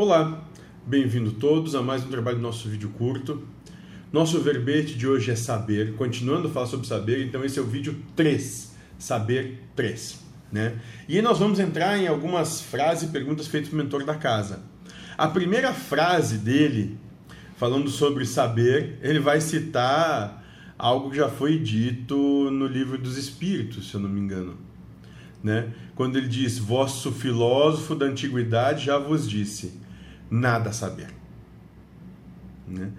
Olá, bem-vindo todos a mais um trabalho do nosso vídeo curto. Nosso verbete de hoje é saber, continuando a falar sobre saber, então esse é o vídeo 3, saber 3. Né? E aí nós vamos entrar em algumas frases e perguntas feitas pelo mentor da casa. A primeira frase dele, falando sobre saber, ele vai citar algo que já foi dito no livro dos Espíritos, se eu não me engano. Né? Quando ele diz: Vosso filósofo da antiguidade já vos disse nada a saber. Né?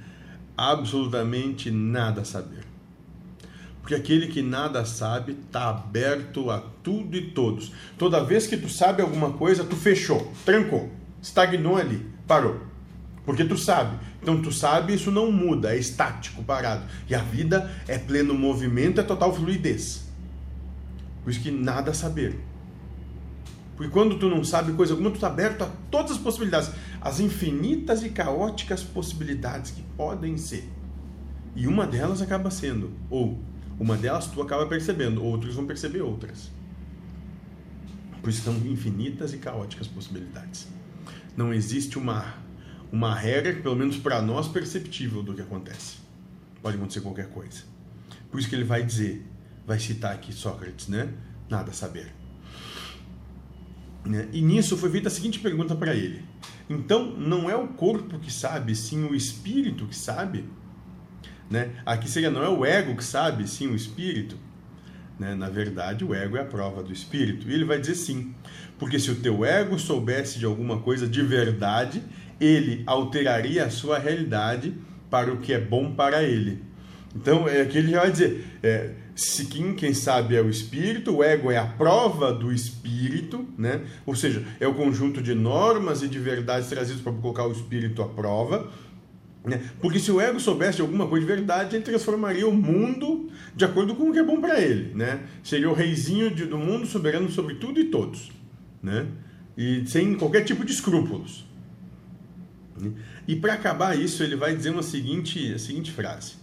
Absolutamente nada a saber. Porque aquele que nada sabe está aberto a tudo e todos. Toda vez que tu sabe alguma coisa, tu fechou, trancou, estagnou ali, parou. Porque tu sabe. Então tu sabe, isso não muda, é estático, parado. E a vida é pleno movimento, é total fluidez. Por isso que nada a saber. Porque quando tu não sabe coisa alguma, tu está aberto a todas as possibilidades, as infinitas e caóticas possibilidades que podem ser. E uma delas acaba sendo, ou uma delas tu acaba percebendo, outros vão perceber outras. Por isso são infinitas e caóticas possibilidades. Não existe uma, uma regra, pelo menos para nós, perceptível do que acontece. Pode acontecer qualquer coisa. Por isso que ele vai dizer, vai citar aqui Sócrates, né? Nada saber. Né? E nisso foi feita a seguinte pergunta para ele: Então, não é o corpo que sabe, sim o espírito que sabe? Né? Aqui seria não é o ego que sabe, sim o espírito? Né? Na verdade, o ego é a prova do espírito. E ele vai dizer sim. Porque se o teu ego soubesse de alguma coisa de verdade, ele alteraria a sua realidade para o que é bom para ele. Então, é aqui ele já vai dizer: é, se quem, sabe é o espírito, o ego é a prova do espírito, né? ou seja, é o conjunto de normas e de verdades trazidas para colocar o espírito à prova. Né? Porque se o ego soubesse alguma coisa de verdade, ele transformaria o mundo de acordo com o que é bom para ele. Né? Seria o reizinho de, do mundo, soberano sobre tudo e todos. Né? E sem qualquer tipo de escrúpulos. E para acabar isso, ele vai dizer uma seguinte, a seguinte frase.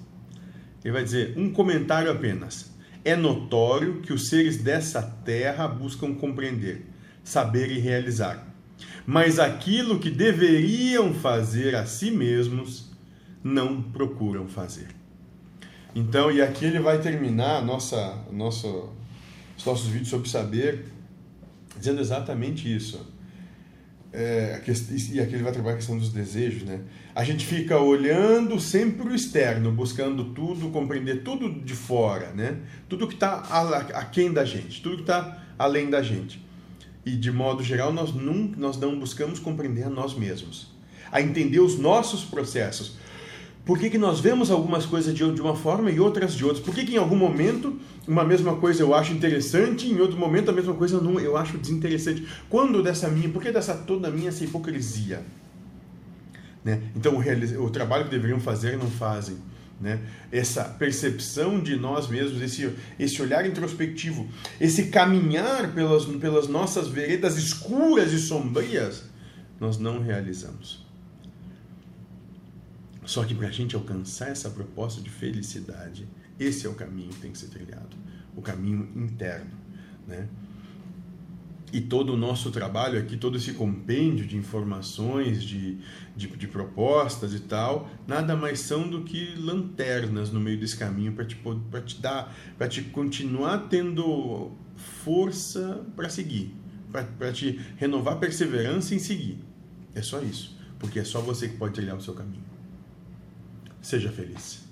Ele vai dizer: um comentário apenas. É notório que os seres dessa terra buscam compreender, saber e realizar. Mas aquilo que deveriam fazer a si mesmos, não procuram fazer. Então, e aqui ele vai terminar nossa, nossa, os nossos vídeos sobre saber, dizendo exatamente isso é, e aqui ele vai trabalhar a questão dos desejos, né? A gente fica olhando sempre o externo, buscando tudo, compreender tudo de fora, né? Tudo que está aquém da gente, tudo que está além da gente. E de modo geral, nós não, nós não buscamos compreender a nós mesmos, a entender os nossos processos, por que, que nós vemos algumas coisas de, de uma forma e outras de outra? Por que, que em algum momento uma mesma coisa eu acho interessante, e em outro momento a mesma coisa não, eu acho desinteressante? Quando dessa minha, por que dessa toda minha essa hipocrisia? Né? Então o, o trabalho que deveriam fazer não fazem. Né? Essa percepção de nós mesmos, esse, esse olhar introspectivo, esse caminhar pelas, pelas nossas veredas escuras e sombrias, nós não realizamos. Só que para a gente alcançar essa proposta de felicidade, esse é o caminho que tem que ser trilhado, o caminho interno, né? E todo o nosso trabalho aqui, todo esse compêndio de informações, de, de, de propostas e tal, nada mais são do que lanternas no meio desse caminho para te, te dar, para te continuar tendo força para seguir, para te renovar perseverança em seguir. É só isso, porque é só você que pode trilhar o seu caminho. Seja feliz.